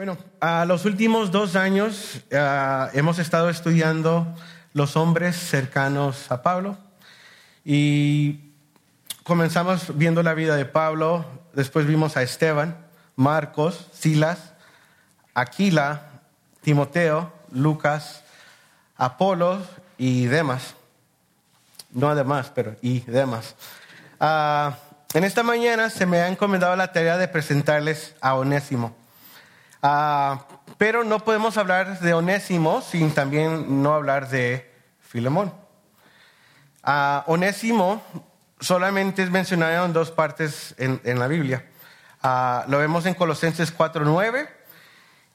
Bueno, a los últimos dos años ah, hemos estado estudiando los hombres cercanos a Pablo y comenzamos viendo la vida de Pablo, después vimos a Esteban, Marcos, Silas, Aquila, Timoteo, Lucas, Apolo y demás. No además, pero y demás. Ah, en esta mañana se me ha encomendado la tarea de presentarles a Onésimo. Ah, pero no podemos hablar de Onésimo sin también no hablar de Filemón. Ah, Onésimo solamente es mencionado en dos partes en, la Biblia. Ah, lo vemos en Colosenses 4.9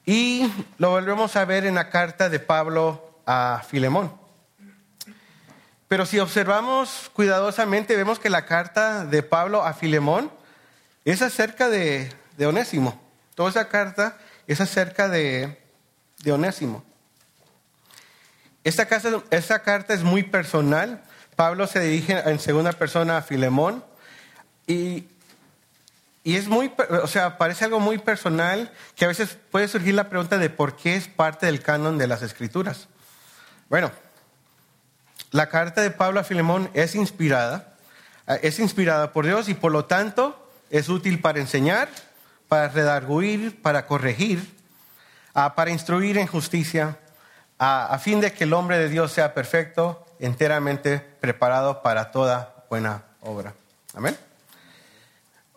y lo volvemos a ver en la carta de Pablo a Filemón. Pero si observamos cuidadosamente, vemos que la carta de Pablo a Filemón es acerca de, de Onésimo. Toda esa carta es acerca de, Onésimo. Esta, esta carta es muy personal. Pablo se dirige en segunda persona a Filemón y, y es muy, o sea, parece algo muy personal que a veces puede surgir la pregunta de por qué es parte del canon de las escrituras. Bueno, la carta de Pablo a Filemón es inspirada, es inspirada por Dios y por lo tanto es útil para enseñar, para redarguir, para corregir, para instruir en justicia, a, fin de que el hombre de Dios sea perfecto, enteramente preparado para toda buena obra. Amén.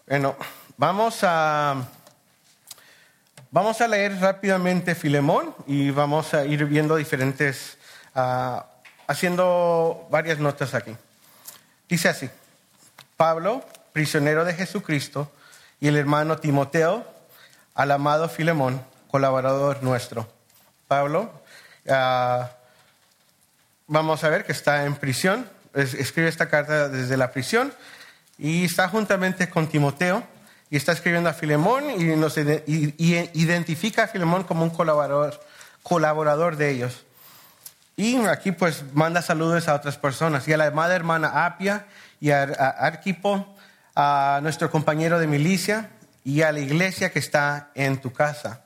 Bueno, vamos a, vamos a leer rápidamente Filemón y vamos a ir viendo diferentes, haciendo varias notas aquí. Dice así, Pablo, prisionero de Jesucristo, y el hermano Timoteo al amado Filemón, colaborador nuestro. Pablo, ah, vamos a ver que está en prisión, escribe esta carta desde la prisión y está juntamente con Timoteo y está escribiendo a Filemón y, nos, identifica a Filemón como un colaborador, colaborador de ellos. Y aquí pues manda saludos a otras personas y a la amada hermana Apia y a Arquipo a nuestro compañero de milicia y a la iglesia que está en tu casa.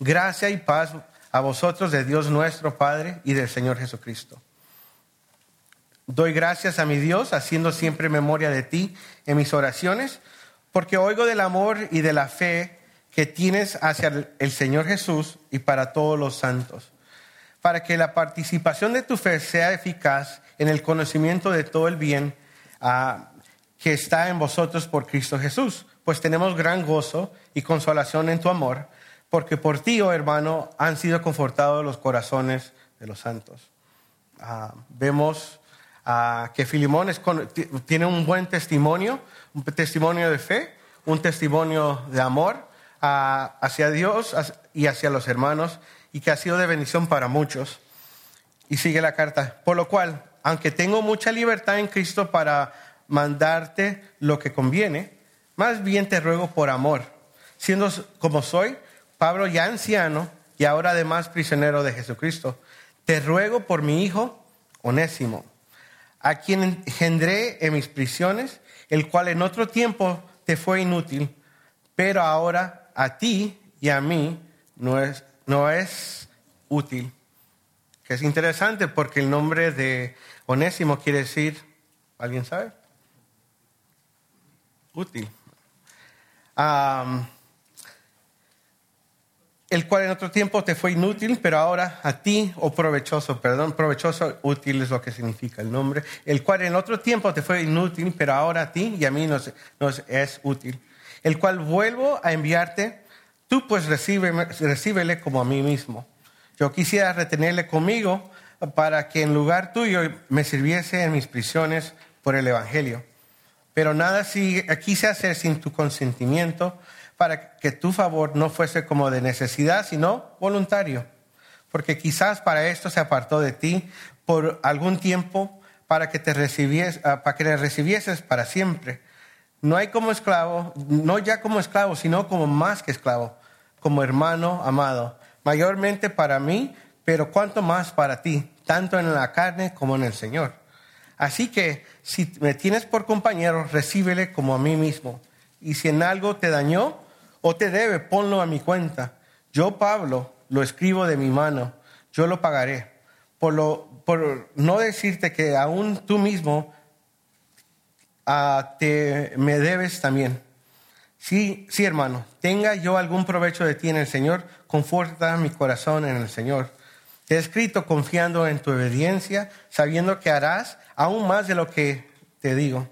Gracia y paz a vosotros de Dios nuestro Padre y del Señor Jesucristo. Doy gracias a mi Dios, haciendo siempre memoria de ti en mis oraciones, porque oigo del amor y de la fe que tienes hacia el Señor Jesús y para todos los santos, para que la participación de tu fe sea eficaz en el conocimiento de todo el bien a que está en vosotros por Cristo Jesús, pues tenemos gran gozo y consolación en tu amor, porque por ti, oh hermano, han sido confortados los corazones de los santos. Ah, vemos ah, que Filimón tiene un buen testimonio, un testimonio de fe, un testimonio de amor ah, hacia Dios y hacia los hermanos, y que ha sido de bendición para muchos. Y sigue la carta, por lo cual, aunque tengo mucha libertad en Cristo para mandarte lo que conviene, más bien te ruego por amor, siendo como soy, Pablo ya anciano y ahora además prisionero de Jesucristo, te ruego por mi hijo Onésimo, a quien engendré en mis prisiones, el cual en otro tiempo te fue inútil, pero ahora a ti y a mí no es, no es útil. Que es interesante porque el nombre de Onésimo quiere decir, ¿alguien sabe? Útil. el cual en otro tiempo te fue inútil, pero ahora a ti, o provechoso, perdón, provechoso, útil es lo que significa el nombre, el cual en otro tiempo te fue inútil, pero ahora a ti y a mí nos, es útil, el cual vuelvo a enviarte, tú pues recíbele como a mí mismo. Yo quisiera retenerle conmigo para que en lugar tuyo me sirviese en mis prisiones por el Evangelio pero nada quise hacer sin tu consentimiento para que tu favor no fuese como de necesidad, sino voluntario. Porque quizás para esto se apartó de ti por algún tiempo para que te ah, para que le recibieses para siempre. No hay como esclavo, no ya como esclavo, sino como más que esclavo, como hermano amado, mayormente para mí, pero cuanto más para ti, tanto en la carne como en el Señor. Así que si me tienes por compañero, recíbele como a mí mismo. Y si en algo te dañó o te debe, ponlo a mi cuenta. Yo, Pablo, lo escribo de mi mano, yo lo pagaré. Por, lo, por no decirte que aún tú mismo ah, te, me debes también. Sí, sí, hermano, tenga yo algún provecho de ti en el Señor, conforta mi corazón en el Señor. Te he escrito confiando en tu obediencia, sabiendo que harás aún más de lo que te digo.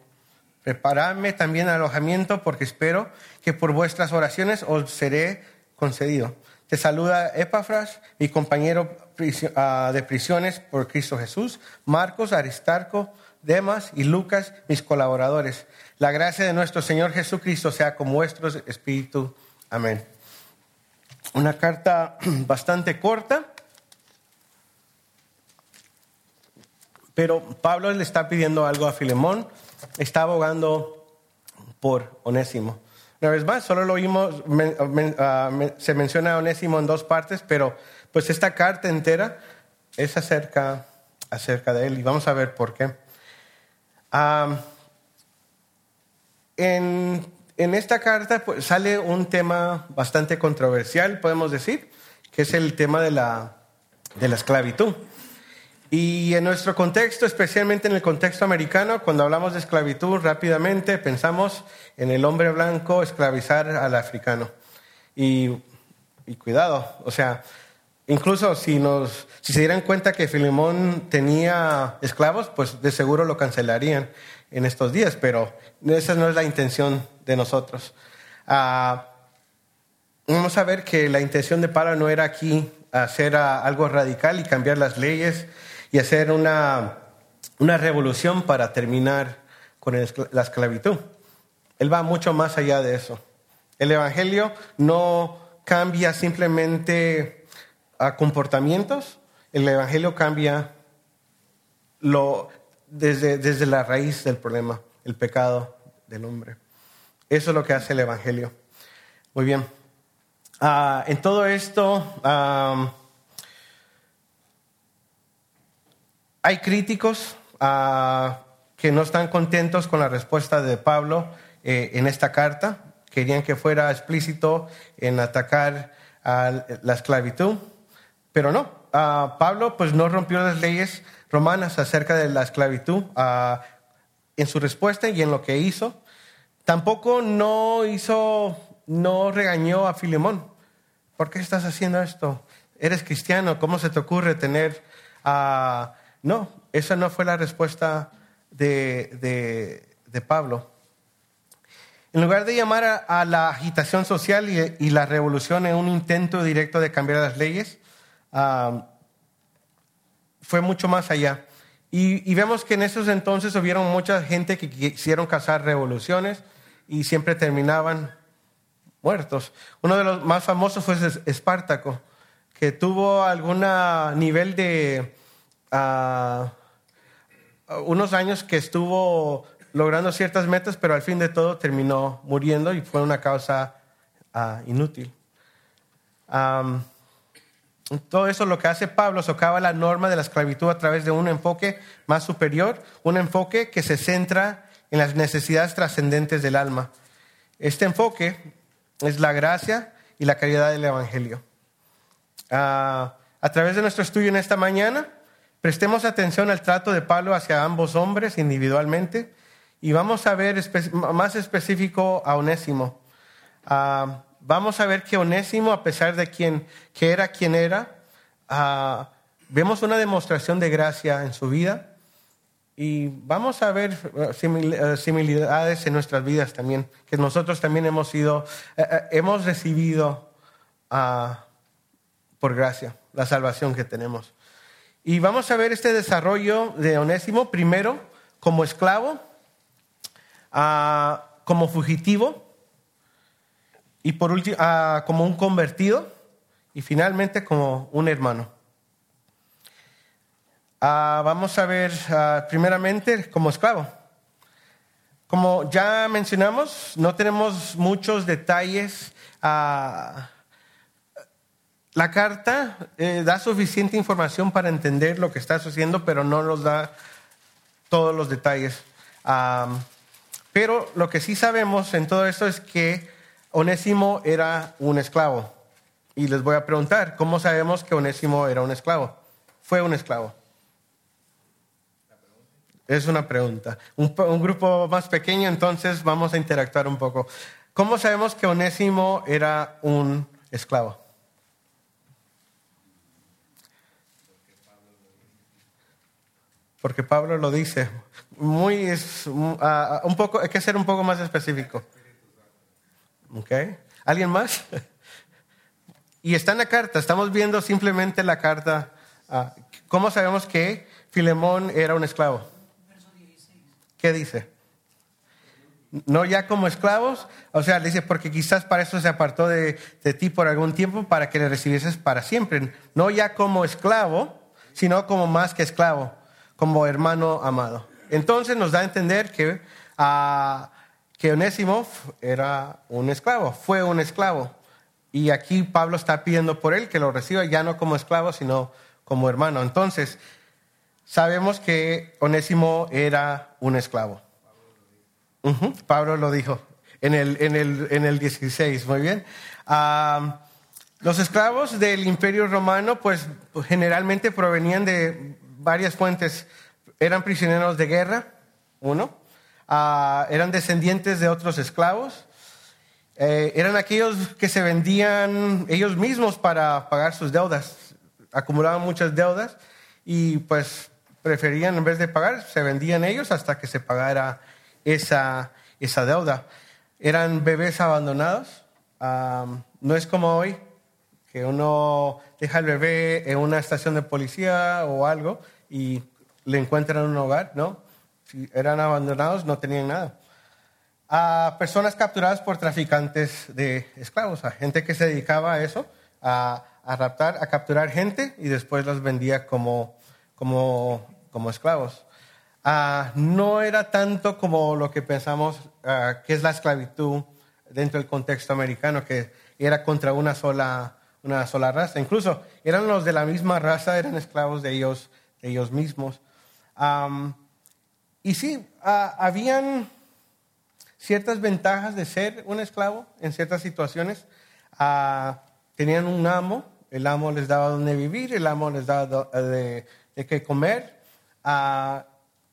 Preparadme también alojamiento, porque espero que por vuestras oraciones os seré concedido. Te saluda Epafras, mi compañero ah, de prisiones por Cristo Jesús, Marcos, Aristarco, Demas y Lucas, mis colaboradores. La gracia de nuestro Señor Jesucristo sea con vuestro espíritu. Amén. Una carta bastante corta, pero Pablo le está pidiendo algo a Filemón, está abogando por Onésimo. Una vez más, solo lo oímos, ah, se menciona a Onésimo en dos partes, pero pues esta carta entera es acerca, acerca de él y vamos a ver por qué. en, en, esta carta pues, sale un tema bastante controversial, podemos decir, que es el tema de la, de la esclavitud. Y en nuestro contexto, especialmente en el contexto americano, cuando hablamos de esclavitud, rápidamente pensamos en el hombre blanco esclavizar al africano. Y, cuidado, o sea, incluso si, nos, si se dieran cuenta que Filemón tenía esclavos, pues de seguro lo cancelarían en estos días, pero esa no es la intención de nosotros. Ah, vamos a ver que la intención de Pablo no era aquí hacer algo radical y cambiar las leyes y hacer una, una revolución para terminar con la esclavitud. Él va mucho más allá de eso. El Evangelio no cambia simplemente a comportamientos, el Evangelio cambia lo, desde, desde la raíz del problema, el pecado del hombre. Eso es lo que hace el Evangelio. Muy bien. Ah, en todo esto, Hay críticos ah, que no están contentos con la respuesta de Pablo eh, en esta carta. Querían que fuera explícito en atacar a la esclavitud, pero no. Ah, Pablo pues no rompió las leyes romanas acerca de la esclavitud ah, en su respuesta y en lo que hizo. Tampoco no hizo, no regañó a Filemón. ¿Por qué estás haciendo esto? Eres cristiano, ¿cómo se te ocurre tener a no, esa no fue la respuesta de, Pablo. En lugar de llamar a, la agitación social y, la revolución en un intento directo de cambiar las leyes, fue mucho más allá. Y, vemos que en esos entonces hubieron mucha gente que quisieron causar revoluciones y siempre terminaban muertos. Uno de los más famosos fue Espartaco, que tuvo algún nivel de unos años que estuvo logrando ciertas metas, pero al fin de todo terminó muriendo y fue una causa ah, inútil. todo eso lo que hace Pablo socava la norma de la esclavitud a través de un enfoque más superior, un enfoque que se centra en las necesidades trascendentes del alma. Este enfoque es la gracia y la caridad del Evangelio. Ah, a través de nuestro estudio en esta mañana, Prestemos atención al trato de Pablo hacia ambos hombres individualmente y vamos a ver más específico a Onésimo. Ah, vamos a ver que Onésimo, a pesar de quien, que era quien era, ah, vemos una demostración de gracia en su vida y vamos a ver eh, similitudes en nuestras vidas también, que nosotros también hemos sido, eh, eh, hemos recibido ah, por gracia la salvación que tenemos. Y vamos a ver este desarrollo de Onésimo, primero como esclavo, ah, como fugitivo, y por último ah, como un convertido, y finalmente como un hermano. Ah, vamos a ver primeramente como esclavo. Como ya mencionamos, no tenemos muchos detalles la carta eh, da suficiente información para entender lo que está sucediendo, pero no nos da todos los detalles. pero lo que sí sabemos en todo esto es que Onésimo era un esclavo. Y les voy a preguntar, ¿cómo sabemos que Onésimo era un esclavo? Fue un esclavo. Es una pregunta. Un, un, grupo más pequeño, entonces vamos a interactuar un poco. ¿Cómo sabemos que Onésimo era un esclavo? Porque Pablo lo dice. Muy uh, un poco, hay que ser un poco más específico. ¿Okay? ¿Alguien más? Y está en la carta, estamos viendo simplemente la carta. Uh, ¿Cómo sabemos que Filemón era un esclavo? ¿Qué dice? No ya como esclavos, o sea, dice, porque quizás para eso se apartó de, de, ti por algún tiempo para que le recibieses para siempre. No ya como esclavo, sino como más que esclavo, como hermano amado. Entonces nos da a entender que, uh, que Onésimo era un esclavo, fue un esclavo. Y aquí Pablo está pidiendo por él que lo reciba ya no como esclavo, sino como hermano. Entonces, sabemos que Onésimo era un esclavo. Pablo lo dijo en el, en el, en el 16, muy bien. Um, los esclavos del imperio romano, pues generalmente provenían de varias fuentes. Eran prisioneros de guerra, uno. Uh, eran descendientes de otros esclavos. Eh, eran aquellos que se vendían ellos mismos para pagar sus deudas. Acumulaban muchas deudas y pues preferían, en vez de pagar, se vendían ellos hasta que se pagara esa, esa deuda. Eran bebés abandonados. Um, no es como hoy, que uno deja al bebé en una estación de policía o algo y le encuentran un hogar, ¿no? Si eran abandonados, no tenían nada. A personas capturadas por traficantes de esclavos, a gente que se dedicaba a eso, a, a raptar, a capturar gente y después los vendía como, como, como esclavos. Uh, no era tanto como lo que pensamos uh, que es la esclavitud dentro del contexto americano, que era contra una sola, una sola raza. Incluso eran los de la misma raza, eran esclavos de ellos, de ellos mismos. Y sí, uh, habían ciertas ventajas de ser un esclavo en ciertas situaciones. tenían un amo, el amo les daba donde vivir, el amo les daba de, de qué comer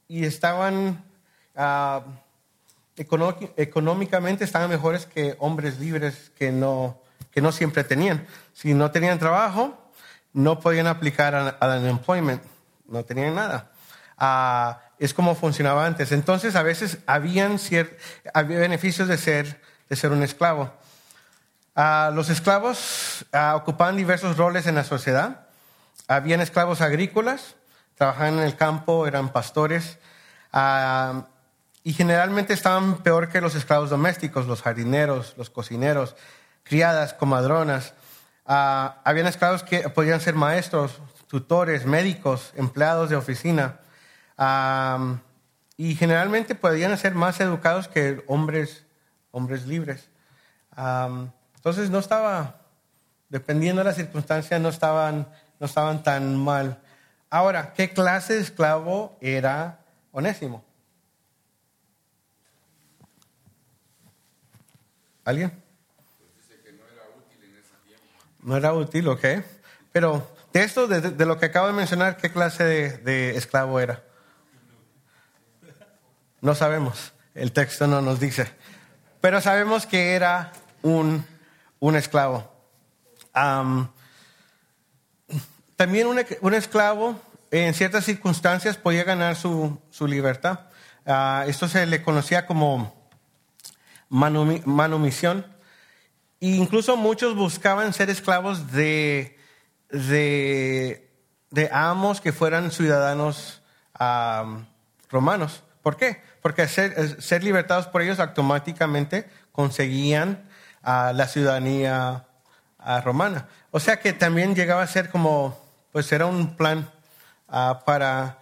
y estaban uh, económicamente estaban mejores que hombres libres que no, que no siempre tenían. Si no tenían trabajo, no podían aplicar al unemployment, no tenían nada. Uh, es como funcionaba antes. Entonces, a veces habían había beneficios de ser, de ser un esclavo. Uh, los esclavos ocupaban diversos roles en la sociedad. Habían esclavos agrícolas, trabajaban en el campo, eran pastores, y generalmente estaban peor que los esclavos domésticos, los jardineros, los cocineros, criadas, comadronas. Uh, habían esclavos que podían ser maestros, tutores, médicos, empleados de oficina. Y generalmente podían ser más educados que hombres, hombres libres. Entonces no estaba, dependiendo de la circunstancia, no estaban, no estaban tan mal. Ahora, ¿qué clase de esclavo era Onésimo? ¿Alguien? No era útil ok. Pero de esto, de, lo que acabo de mencionar, ¿qué clase de, esclavo era? No sabemos. El texto no nos dice. Pero sabemos que era un, un esclavo. También un, un, esclavo en ciertas circunstancias podía ganar su, su libertad. Uh, esto se le conocía como manumisión. E incluso muchos buscaban ser esclavos de, de, de amos que fueran ciudadanos romanos. ¿Por qué? Porque ser, ser, libertados por ellos automáticamente conseguían uh, la ciudadanía uh, romana. O sea que también llegaba a ser como pues era un plan uh, para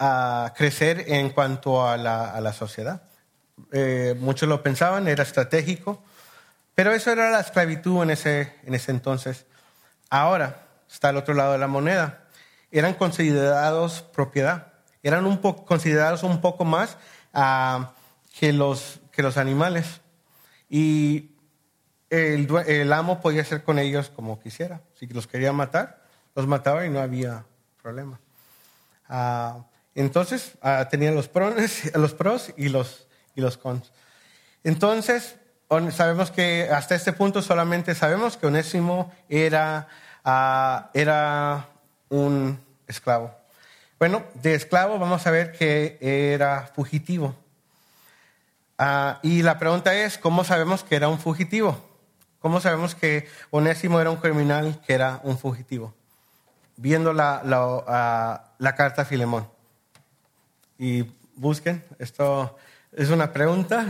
uh, crecer en cuanto a la, a la sociedad. Eh, muchos lo pensaban, era estratégico, pero eso era la esclavitud en ese, en ese entonces. Ahora está al otro lado de la moneda. Eran considerados propiedad, eran un considerados un poco más uh, que, los, que los animales. Y el, amo podía hacer con ellos como quisiera. Si los quería matar, los mataba y no había problema. Ah, entonces, ah, tenían los pros, los pros y los, y los cons. Entonces, on- sabemos que hasta este punto solamente sabemos que Onésimo era, ah, era un esclavo. Bueno, de esclavo vamos a ver que era fugitivo. Ah, y la pregunta es, ¿cómo sabemos que era un fugitivo? ¿Cómo sabemos que Onésimo era un criminal que era un fugitivo? Viendo la, la, ah, la carta a Filemón. Y busquen, esto es una pregunta.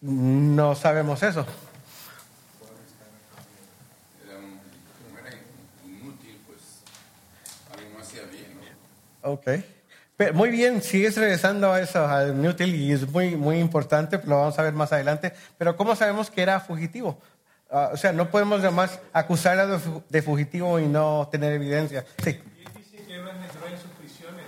No sabemos eso. Ok. Muy bien, sigues regresando a eso, al Newtil, y es muy, muy importante, lo vamos a ver más adelante. Pero ¿cómo sabemos que era fugitivo? Ah, o sea, no podemos además acusarlo de, de fugitivo y no tener evidencia. Sí. Y él dice que él no entró en sus prisiones.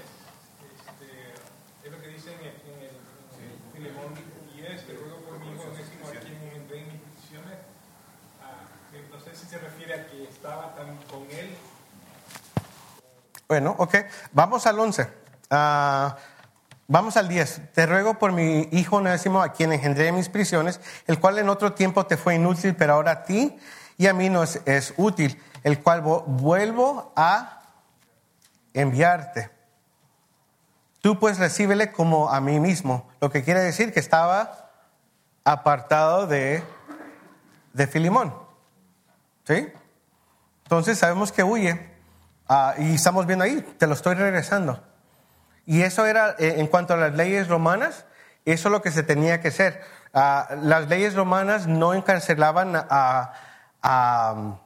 Este, es lo que dice en el, en el, en el Filemón 10, que ruego por mi hijo Onésimo a quien entré en mis prisiones. Ah, que no sé si se refiere a que estaba tan con él. Bueno, ok. Vamos al 11. Ah, vamos al 10. Te ruego por mi hijo Onésimo, a quien engendré en mis prisiones, el cual en otro tiempo te fue inútil, pero ahora a ti y a mí nos es útil, el cual vo- vuelvo a enviarte. Tú pues recíbele como a mí mismo, lo que quiere decir que estaba apartado de, de Filimón. ¿Sí? Entonces sabemos que huye. Ah, y estamos viendo ahí, te lo estoy regresando. Y eso era, eh, en cuanto a las leyes romanas, eso es lo que se tenía que hacer. Ah, las leyes romanas no encarcelaban a, a,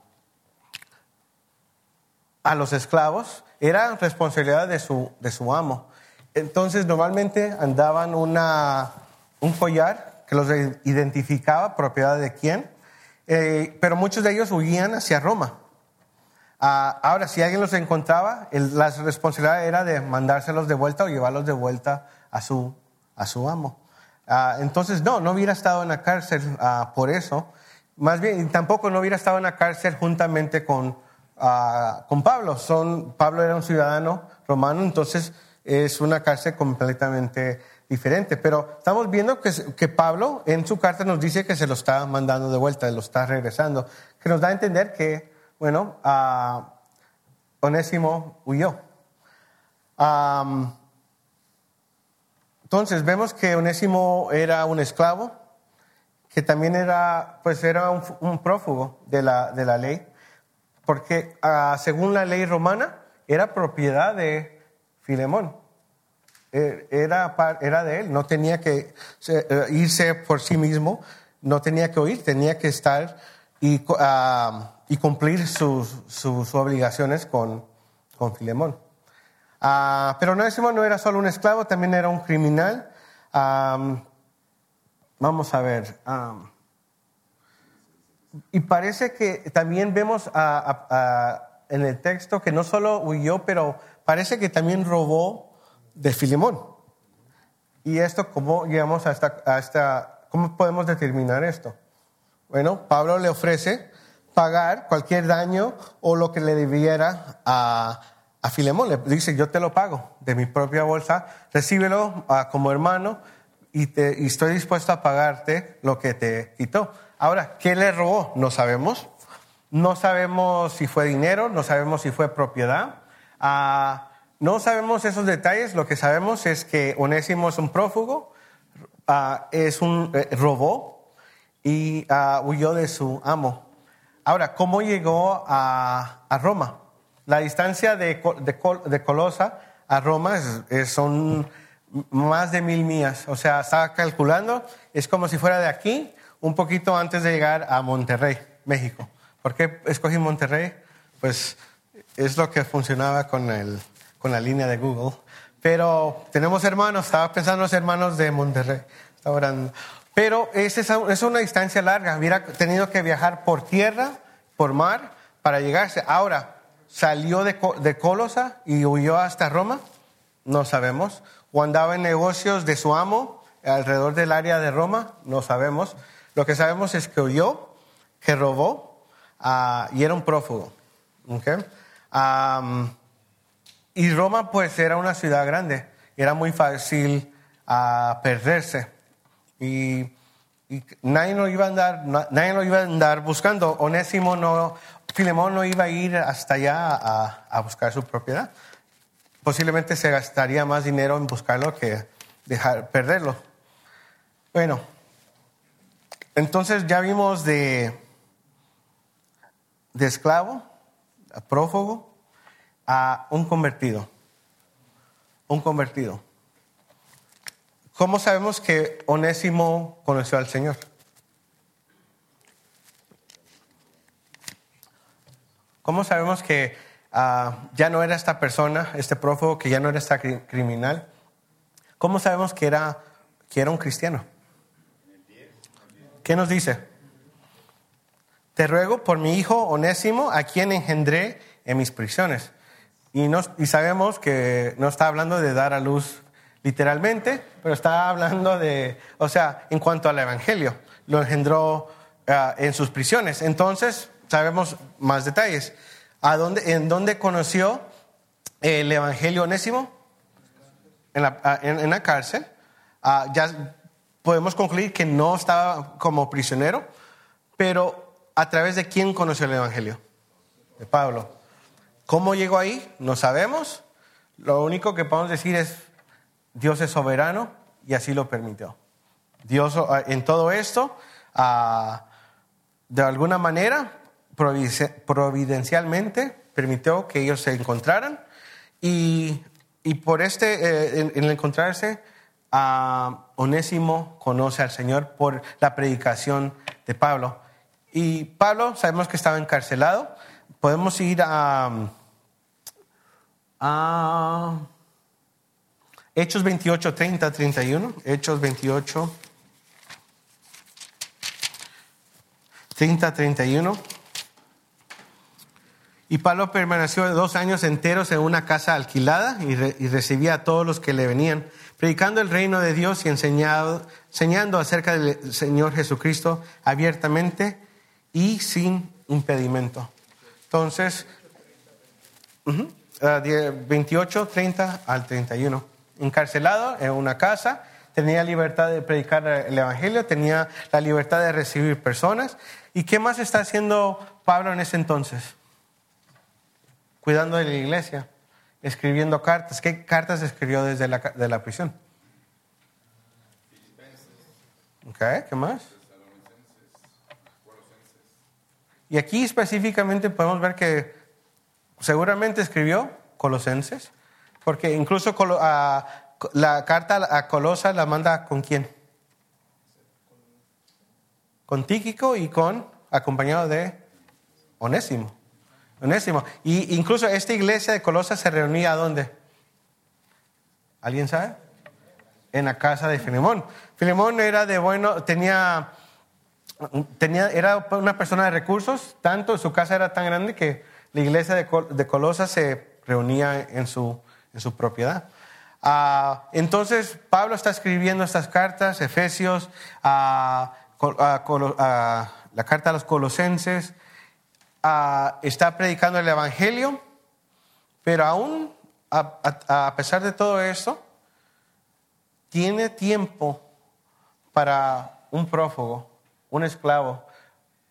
a los esclavos, era responsabilidad de su, de su amo. Entonces, normalmente andaban una, un collar que los identificaba, propiedad de quién, eh, pero muchos de ellos huían hacia Roma. Ah, ahora, si alguien los encontraba, la responsabilidad era de mandárselos de vuelta o llevarlos de vuelta a su, a su amo. Ah, entonces, no, no hubiera estado en la cárcel ah, por eso. Más bien, tampoco no hubiera estado en la cárcel juntamente con, con Pablo. Son, Pablo era un ciudadano romano, entonces es una cárcel completamente diferente. Pero estamos viendo que, que Pablo en su carta nos dice que se lo está mandando de vuelta, lo está regresando, que nos da a entender que, bueno, ah, Onésimo huyó. Entonces vemos que Onésimo era un esclavo, que también era, pues era un, prófugo de la, de la ley, porque ah, según la ley romana era propiedad de Filemón. Eh, Era, era de él, no tenía que eh, irse por sí mismo, no tenía que oír, tenía que estar y, ah, y cumplir sus, sus- obligaciones con, con Filemón. Ah, pero Onésimo no era solo un esclavo, también era un criminal. Am, vamos a ver. am, y parece que también vemos a- a- a- en el texto que no solo huyó, pero parece que también robó de Filemón. ¿Y esto cómo llegamos a esta, a esta, cómo podemos determinar esto? Bueno, Pablo le ofrece pagar cualquier daño o lo que le debiera a, a Filemón. Le dice, yo te lo pago de mi propia bolsa, recíbelo ah, como hermano y, te- y estoy dispuesto a pagarte lo que te quitó. Ahora, ¿qué le robó? No sabemos. No sabemos si fue dinero, no sabemos si fue propiedad. Ah, no sabemos esos detalles. Lo que sabemos es que Onésimo es un prófugo, ah, es un eh, robó y huyó de su amo. Ahora, ¿cómo llegó a, a Roma? La distancia de, de, de Colosa a Roma es- es- son más de mil millas. O sea, estaba calculando, es como si fuera de aquí, un poquito antes de llegar a Monterrey, México. ¿Por qué escogí Monterrey? Pues es lo que funcionaba con, el, con la línea de Google. Pero tenemos hermanos, estaba pensando en los hermanos de Monterrey. Estaba orando. Pero es, es una distancia larga. Hubiera tenido que viajar por tierra, por mar, para llegarse. Ahora, ¿salió de, Co- de Colosa y huyó hasta Roma? No sabemos. ¿O andaba en negocios de su amo alrededor del área de Roma? No sabemos. Lo que sabemos es que huyó, que robó ah, y era un prófugo. ¿ok? Am, y Roma pues era una ciudad grande, era muy fácil ah, perderse. Y, nadie lo iba a andar, na- nadie lo iba a andar buscando. Onésimo no, Filemón no iba a ir hasta allá a, a buscar su propiedad. Posiblemente se gastaría más dinero en buscarlo que dejar perderlo. Bueno, entonces ya vimos de, de esclavo, a prófugo, a un convertido. Un convertido. ¿Cómo sabemos que Onésimo conoció al Señor? ¿Cómo sabemos que ah, ya no era esta persona, este prófugo, que ya no era esta cri- criminal? ¿Cómo sabemos que era, que era un cristiano? ¿Qué nos dice? Te ruego por mi hijo Onésimo, a quien engendré en mis prisiones. Y sabemos que no está hablando de dar a luz literalmente, pero está hablando de, o sea, en cuanto al Evangelio, lo engendró ah, en sus prisiones. Entonces, sabemos más detalles. ¿A dónde, ¿En dónde conoció el Evangelio Onésimo? En la, ah, cárcel. Ah, ya podemos concluir que no estaba como prisionero, pero a través de quién conoció el Evangelio? De Pablo. ¿Cómo llegó ahí? No sabemos. Lo único que podemos decir es, Dios es soberano y así lo permitió. Dios ah, en todo esto, ah, de alguna manera, providencia- providencialmente, permitió que ellos se encontraran y, por este, eh, en, encontrarse, ah, Onésimo conoce al Señor por la predicación de Pablo. Y Pablo, sabemos que estaba encarcelado. Podemos ir a, a Hechos 28, 30, 31. Hechos 28, 30, 31. Y Pablo permaneció dos años enteros en una casa alquilada y, re- y recibía a todos los que le venían, predicando el reino de Dios y enseñado- enseñando acerca del Señor Jesucristo abiertamente y sin impedimento. Entonces, ah, die- 28, 30 al 31. Encarcelado en una casa, tenía libertad de predicar el Evangelio, tenía la libertad de recibir personas. ¿Y qué más está haciendo Pablo en ese entonces? cuidando de la iglesia, escribiendo cartas. ¿Qué cartas escribió desde la, de la prisión? Ok, ¿qué más? Y aquí específicamente podemos ver que seguramente escribió Colosenses, porque incluso a- la carta a Colosa la manda con quién? Con Tíquico y con acompañado de Onésimo. Onésimo. Y incluso esta iglesia de Colosas se reunía ¿dónde? ¿Alguien sabe? En la casa de Filemón. Filemón era de bueno, tenía, tenía, era una persona de recursos, tanto su casa era tan grande que la iglesia de, Col- de Colosas se reunía en su, en su propiedad. Ah, entonces Pablo está escribiendo estas cartas, Efesios, la carta a los colosenses, ah, está predicando el Evangelio, pero aún a, a- pesar de todo eso, tiene tiempo para un prófugo, un esclavo,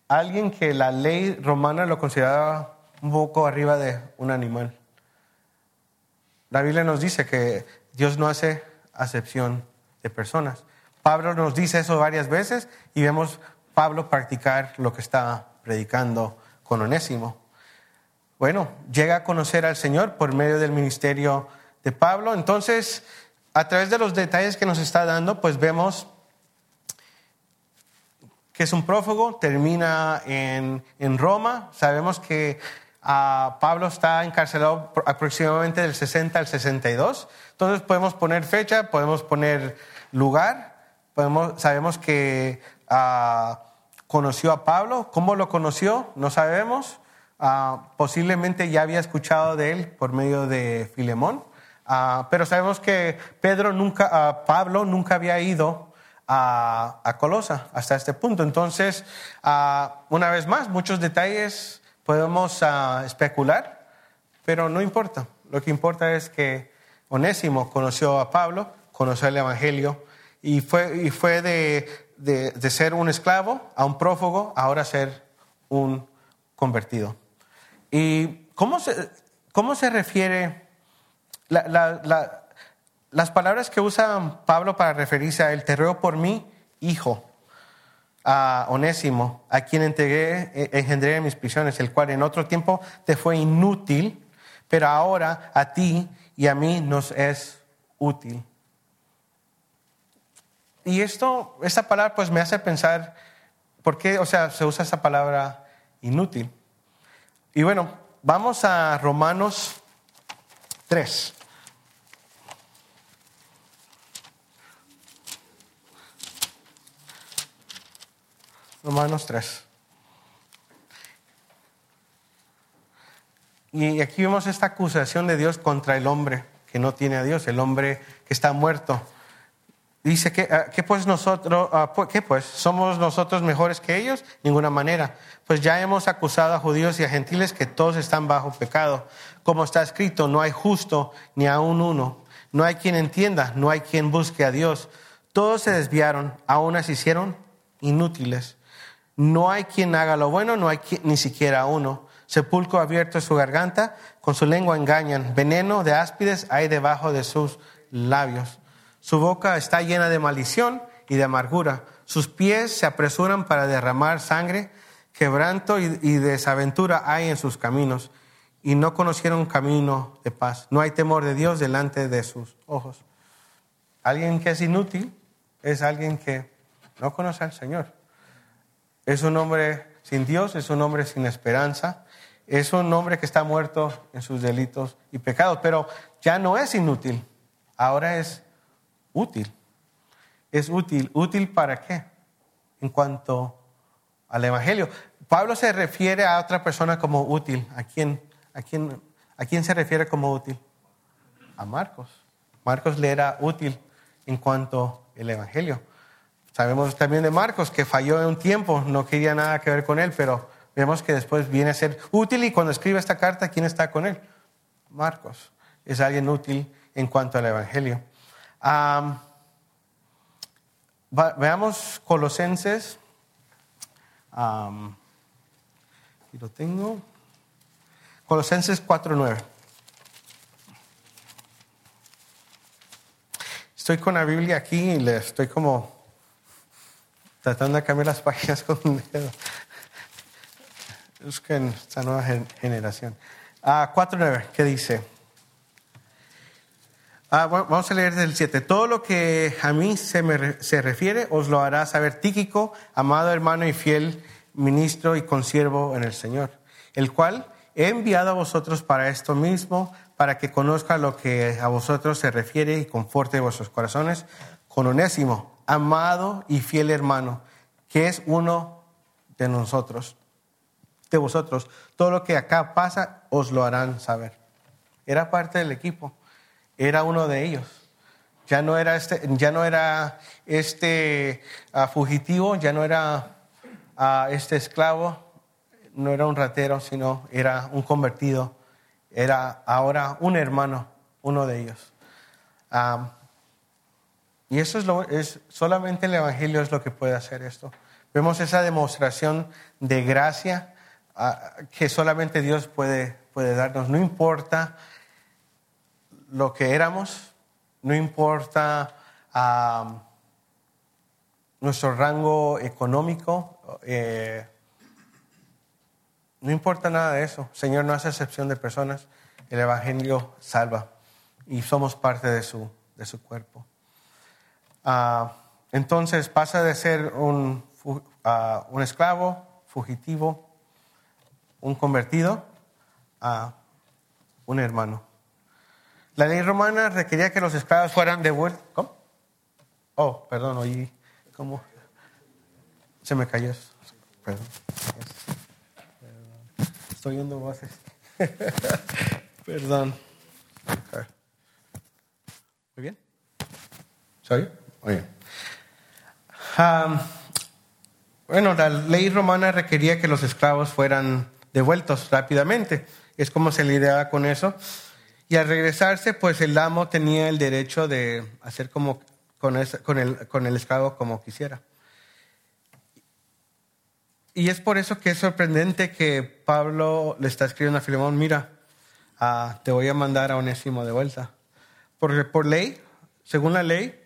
alguien que la ley romana lo consideraba un poco arriba de un animal. La Biblia nos dice que Dios no hace acepción de personas. Pablo nos dice eso varias veces y vemos Pablo practicar lo que está predicando con Onésimo. Bueno, llega a conocer al Señor por medio del ministerio de Pablo. Entonces, a través de los detalles que nos está dando, pues vemos que es un prófugo, termina en, en Roma. Sabemos que ah, Pablo está encarcelado aproximadamente del 60 al 62. Entonces podemos poner fecha, podemos poner lugar, podemos, sabemos que ah, conoció a Pablo. ¿Cómo lo conoció? No sabemos. Ah, posiblemente ya había escuchado de él por medio de Filemón. Ah, pero sabemos que Pedro nunca, Pablo nunca había ido a a, Colosa hasta este punto. Entonces, una vez más, muchos detalles podemos ah, especular, pero no importa. Lo que importa es que Onésimo conoció a Pablo, conoció el Evangelio y fue, y fue de, de- de ser un esclavo a un prófugo, ahora ser un convertido. ¿Y cómo se, cómo se refiere la- la- la- las palabras que usa Pablo para referirse a él? Te ruego por mí, hijo, a Onésimo, a quien entregué, eh, engendré en mis prisiones, el cual en otro tiempo te fue inútil, pero ahora a ti y a mí nos es útil. Y esto, esta palabra pues me hace pensar, ¿por qué, o sea, se usa esa palabra inútil? Y bueno, vamos a Romanos 3. Romanos 3. Y aquí vemos esta acusación de Dios contra el hombre que no tiene a Dios, el hombre que está muerto. Dice que, ah, ¿qué pues nosotros, ah, pu- qué pues? ¿Somos nosotros mejores que ellos? Ninguna manera. Pues ya hemos acusado a judíos y a gentiles que todos están bajo pecado. Como está escrito, no hay justo ni aun uno. No hay quien entienda, no hay quien busque a Dios. Todos se desviaron, aún se hicieron inútiles. No hay quien haga lo bueno, no hay qui- ni siquiera uno. Sepulcro abierto es su garganta, con su lengua engañan. Veneno de áspides hay debajo de sus labios. Su boca está llena de maldición y de amargura. Sus pies se apresuran para derramar sangre. Quebranto y, y desaventura hay en sus caminos. Y no conocieron camino de paz. No hay temor de Dios delante de sus ojos. Alguien que es inútil es alguien que no conoce al Señor. Es un hombre sin Dios, es un hombre sin esperanza, es un hombre que está muerto en sus delitos y pecados, pero ya no es inútil, ahora es útil. Es útil. ¿Útil para qué? En cuanto al Evangelio. Pablo se refiere a otra persona como útil. ¿A quién, a quién, a quién se refiere como útil? A Marcos. Marcos le era útil en cuanto al Evangelio. Sabemos también de Marcos que falló en un tiempo, no quería nada que ver con él, pero vemos que después viene a ser útil y cuando escribe esta carta, ¿quién está con él? Marcos. Es alguien útil en cuanto al Evangelio. Am, va- veamos Colosenses. Am, aquí lo tengo. Colosenses 4.9. Estoy con la Biblia aquí y le estoy como tratando de cambiar las páginas con un dedo. Es que en esta nueva gen- generación. Ah, 4.9, ¿qué dice? Ah, bueno, vamos a leer del 7. Todo lo que a mí se me se refiere os lo hará saber Tíquico, amado hermano y fiel ministro y consiervo en el Señor, el cual he enviado a vosotros para esto mismo, para que conozca lo que a vosotros se refiere y conforte vuestros corazones con Onésimo, amado y fiel hermano, que es uno de nosotros, de vosotros. Todo lo que acá pasa os lo harán saber. Era parte del equipo, era uno de ellos. Ya no era este, ya no era este ah, fugitivo, ya no era ah, este esclavo, no era un ratero, sino era un convertido, era ahora un hermano, uno de ellos. Ah, y eso es lo, es solamente el evangelio es lo que puede hacer esto. Vemos esa demostración de gracia ah, que solamente Dios puede, puede darnos. No importa lo que éramos, no importa nuestro rango económico, eh, no importa nada de eso. Señor no hace excepción de personas. El Evangelio salva y somos parte de su, de su cuerpo. Ah, entonces pasa de ser un, ah, un esclavo, fugitivo, un convertido, a un hermano. La ley romana requería que los esclavos fueran devueltos. ¿Cómo? Oh, perdón, oí. ¿Cómo? Se me cayó. Perdón. Estoy oyendo voces. perdón. ¿Muy bien? ¿Se oye? Am, bueno, la ley romana requería que los esclavos fueran devueltos rápidamente. Es como se lidiaba con eso. Y al regresarse, pues el amo tenía el derecho de hacer como con el, con el esclavo como quisiera. Y es por eso que es sorprendente que Pablo le está escribiendo a Filemón, mira, ah, te voy a mandar a Onésimo de vuelta. Porque por ley, según la ley,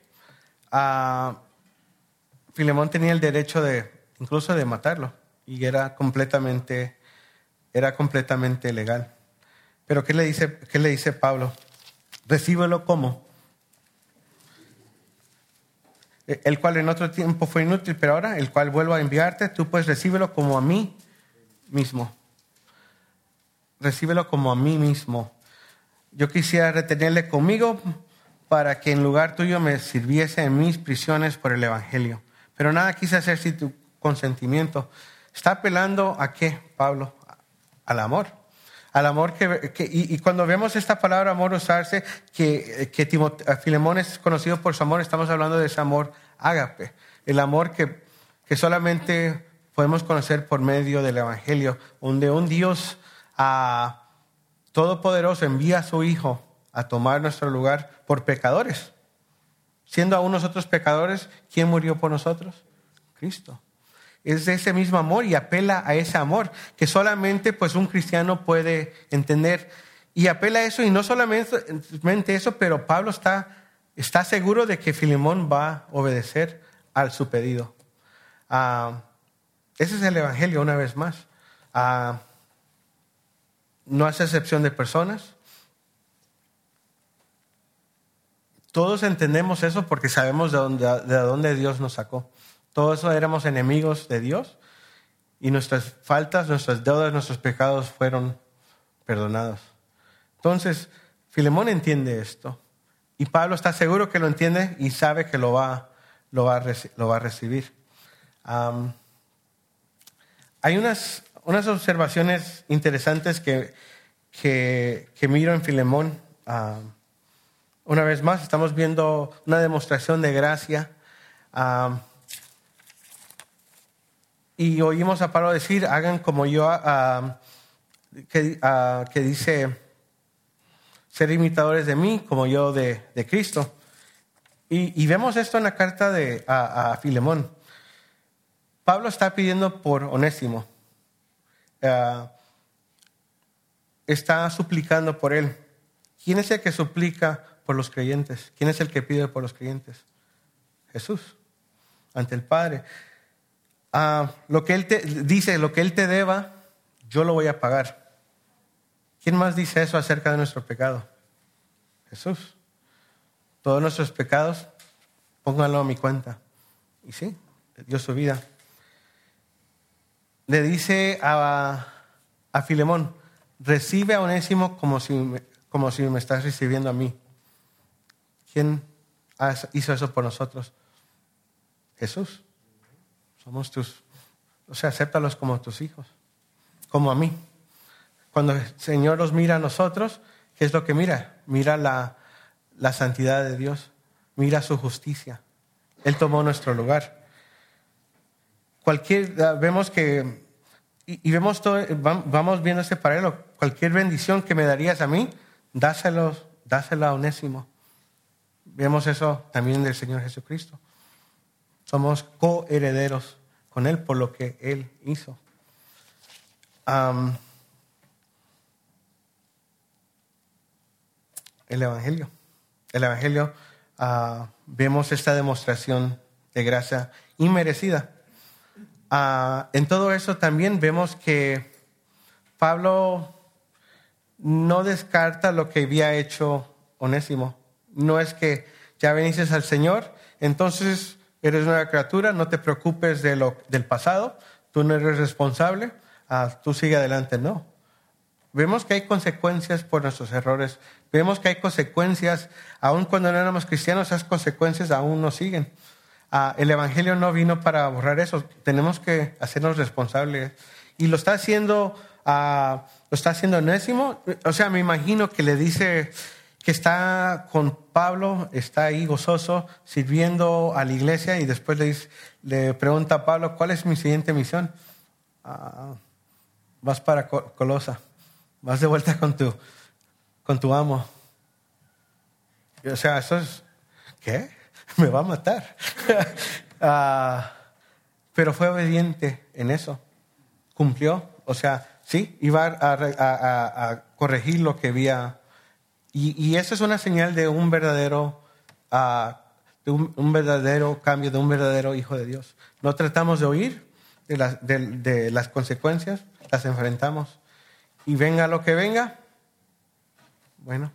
Filemón tenía el derecho de incluso de matarlo y era completamente era completamente legal. Pero ¿qué le dice qué le dice Pablo? Recíbelo como el cual en otro tiempo fue inútil, pero ahora el cual vuelvo a enviarte, tú pues recíbelo como a mí mismo. Recíbelo como a mí mismo. Yo quisiera retenerle conmigo para que en lugar tuyo me sirviese en mis prisiones por el Evangelio. Pero nada quise hacer sin tu consentimiento. ¿Está apelando a qué, Pablo? Al amor. Al amor que... que- y, cuando vemos esta palabra amor usarse, que, que Filemón es conocido por su amor, estamos hablando de ese amor ágape. El amor que, que solamente podemos conocer por medio del Evangelio, donde un Dios ah, todopoderoso envía a su Hijo a tomar nuestro lugar por pecadores. Siendo aún nosotros pecadores, ¿quién murió por nosotros? Cristo. Es de ese mismo amor y apela a ese amor que solamente pues un cristiano puede entender. Y apela a eso y no solamente eso, pero Pablo está, está seguro de que Filemón va a obedecer a su pedido. Ah, ese es el Evangelio una vez más. Ah, no hace excepción de personas. Todos entendemos eso porque sabemos de dónde, de dónde Dios nos sacó. Todos éramos enemigos de Dios y nuestras faltas, nuestras deudas, nuestros pecados fueron perdonados. Entonces, Filemón entiende esto y Pablo está seguro que lo entiende y sabe que lo va, lo va, a, recibir. Hay unas, unas observaciones interesantes que, que, miro en Filemón. Una vez más, estamos viendo una demostración de gracia. Am, y oímos a Pablo decir, hagan como yo, que, ah, que dice, ser imitadores de mí como yo de, de Cristo. Y, vemos esto en la carta de, a, a Filemón. Pablo está pidiendo por Onésimo. Ah, está suplicando por él. ¿Quién es el que suplica por los creyentes? ¿Quién es el que pide por los creyentes? Jesús, ante el Padre. Ah, lo que él te dice, lo que él te deba, yo lo voy a pagar. ¿Quién más dice eso acerca de nuestro pecado? Jesús. Todos nuestros pecados, pónganlo a mi cuenta. Y sí, dio su vida. Le dice a, a Filemón, recibe a Onésimo como si, como si me estás recibiendo a mí. ¿Quién hizo eso por nosotros? Jesús. Somos tus, o sea, acéptalos como tus hijos, como a mí. Cuando el Señor los mira a nosotros, ¿qué es lo que mira? Mira la, la santidad de Dios, mira su justicia. Él tomó nuestro lugar. Cualquier, ah, vemos que, y, vemos todo, vam- vamos viendo este paralelo. Cualquier bendición que me darías a mí, dáselos, dásela a Onésimo. Vemos eso también del Señor Jesucristo. Somos coherederos con Él por lo que Él hizo. El Evangelio. El Evangelio, ah, vemos esta demostración de gracia inmerecida. Ah, en todo eso también vemos que Pablo no descarta lo que había hecho Onésimo. No es que ya viniste al Señor, entonces eres una criatura, no te preocupes de lo, del pasado, tú no eres responsable, ah, tú sigue adelante. No. Vemos que hay consecuencias por nuestros errores. Vemos que hay consecuencias, aun cuando no éramos cristianos, esas consecuencias aún nos siguen. Ah, el Evangelio no vino para borrar eso. Tenemos que hacernos responsables. Y lo está haciendo, ah, lo está haciendo Onésimo. O sea, me imagino que le dice, que está con Pablo, está ahí gozoso, sirviendo a la iglesia y después le, dice- le pregunta a Pablo, ¿cuál es mi siguiente misión? "Ah, vas para Co- Colosa, vas de vuelta con tu, con tu amo. O sea, eso es, ¿qué? Me va a matar. Ah, pero fue obediente en eso, cumplió, o sea, sí, iba a- a corregir lo que había. Y, y eso es una señal de un verdadero, ah, de un, verdadero cambio, de un verdadero hijo de Dios. No tratamos de oír de las, consecuencias, las enfrentamos. Y venga lo que venga, bueno,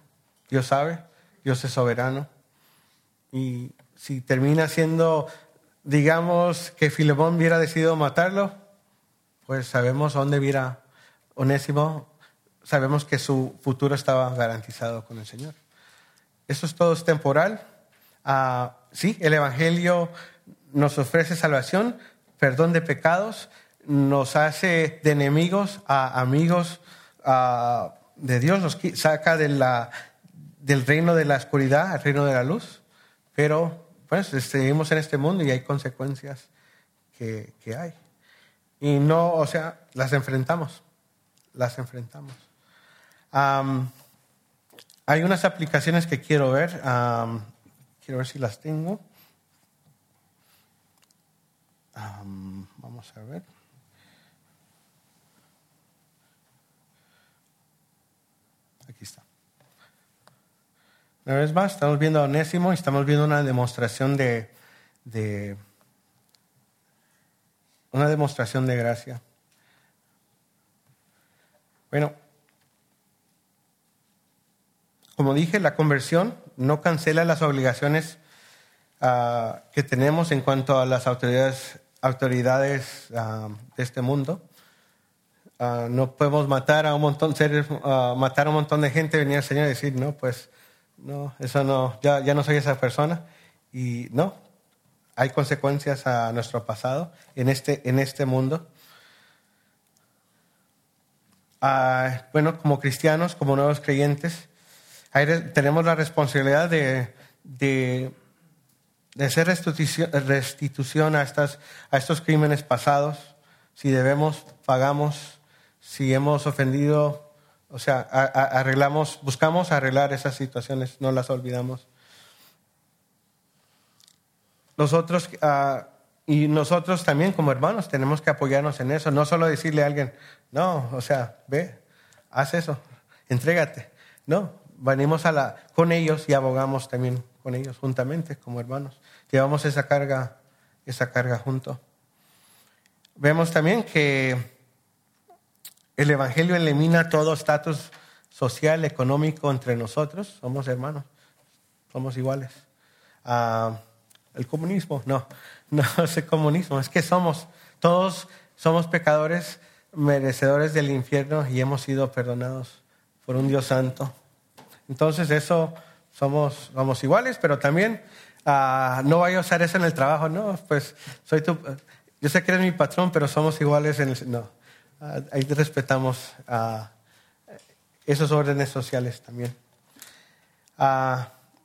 Dios sabe, Dios es soberano. Y si termina siendo, digamos, que Filemón hubiera decidido matarlo, pues sabemos dónde viera Onésimo, sabemos que su futuro estaba garantizado con el Señor. Eso es todo temporal. Ah, sí, el Evangelio nos ofrece salvación, perdón de pecados, nos hace de enemigos a amigos ah, de Dios, nos saca del reino de la oscuridad al reino de la luz. Pero, pues, seguimos en este mundo y hay consecuencias que, que hay. Y no, o sea, las enfrentamos, las enfrentamos. Am, hay unas aplicaciones que quiero ver, am, quiero ver si las tengo. Am, vamos a ver. Aquí está. Una vez más, estamos viendo a Onésimo y estamos viendo una demostración de, de una demostración de gracia. Bueno, como dije, la conversión no cancela las obligaciones ah, que tenemos en cuanto a las autoridades, ah, de este mundo. Ah, no podemos matar a un montón, ah, matar a un montón de gente, venir al Señor y decir, no, pues, no, eso no, ya, ya no soy esa persona. Y no, hay consecuencias a nuestro pasado en este, en este mundo. Bueno, como cristianos, como nuevos creyentes, tenemos la responsabilidad de, de, de hacer restitución, a, estas, a estos crímenes pasados. Si debemos, pagamos. Si hemos ofendido, o sea, arreglamos, buscamos arreglar esas situaciones, no las olvidamos. Nosotros, ah, y nosotros también como hermanos tenemos que apoyarnos en eso, no solo decirle a alguien, no, o sea, ve, haz eso, entrégate. No, venimos a la, con ellos y abogamos también con ellos juntamente como hermanos. Llevamos esa carga, esa carga junto. Vemos también que el Evangelio elimina todo estatus social, económico entre nosotros. Somos hermanos, somos iguales. Ah, el comunismo, no, no es el comunismo, es que somos, todos somos pecadores, merecedores del infierno y hemos sido perdonados por un Dios santo. Entonces eso somos, somos iguales, pero también ah, no vaya a usar eso en el trabajo, no, pues soy tu, yo sé que eres mi patrón, pero somos iguales en el, no, Ah, ahí respetamos ah, esos órdenes sociales también.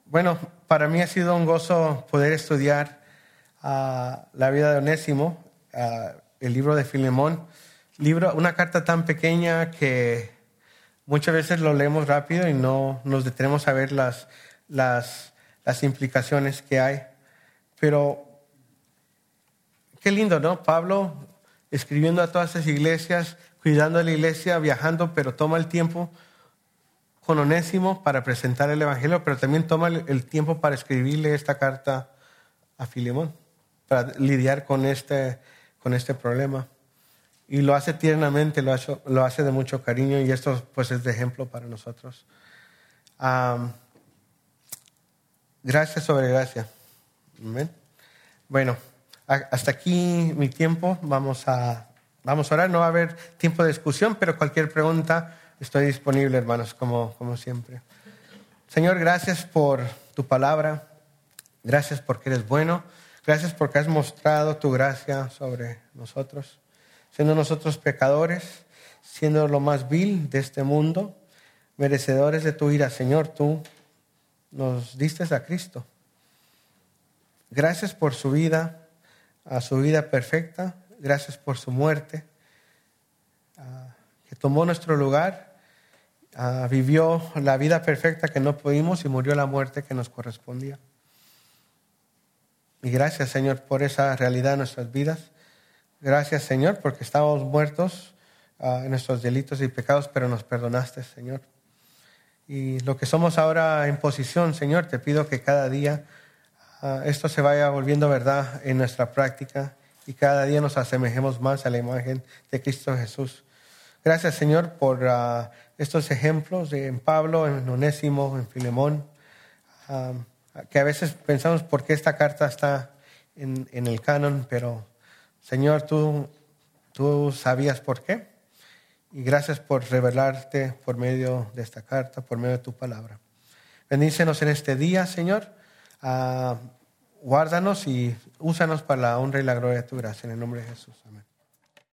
Bueno, para mí ha sido un gozo poder estudiar la vida de Onésimo, el libro de Filemón, libro, una carta tan pequeña que muchas veces lo leemos rápido y no nos detenemos a ver las, las, las implicaciones que hay. Pero qué lindo, ¿no? Pablo escribiendo a todas esas iglesias, cuidando a la iglesia, viajando, pero toma el tiempo con Onésimo para presentar el Evangelio, pero también toma el, tiempo para escribirle esta carta a Filemón, para lidiar con este, con este problema. Y lo hace tiernamente, lo hace, lo hace de mucho cariño y esto pues es de ejemplo para nosotros. Gracias sobre gracia. Bueno, hasta aquí mi tiempo. Vamos a, vamos a orar. No va a haber tiempo de discusión, pero cualquier pregunta estoy disponible, hermanos, como, como siempre. Señor, gracias por tu palabra. Gracias porque eres bueno. Gracias porque has mostrado tu gracia sobre nosotros. Siendo nosotros pecadores, siendo lo más vil de este mundo, merecedores de tu ira, Señor, tú nos diste a Cristo. Gracias por su vida, a su vida perfecta. Gracias por su muerte, que tomó nuestro lugar, vivió la vida perfecta que no pudimos y murió la muerte que nos correspondía. Y gracias, Señor, por esa realidad en nuestras vidas. Gracias, Señor, porque estábamos muertos ah, en nuestros delitos y pecados, pero nos perdonaste, Señor. Y lo que somos ahora en posición, Señor, te pido que cada día ah, esto se vaya volviendo verdad en nuestra práctica y cada día nos asemejemos más a la imagen de Cristo Jesús. Gracias, Señor, por ah, estos ejemplos de, en Pablo, en Onésimo, en Filemón, que a veces pensamos por qué esta carta está en el canon, pero Señor, tú, tú sabías por qué. Y gracias por revelarte por medio de esta carta, por medio de tu palabra. Bendícenos en este día, Señor. Ah, guárdanos y úsanos para la honra y la gloria de tu gracia. En el nombre de Jesús. Amén.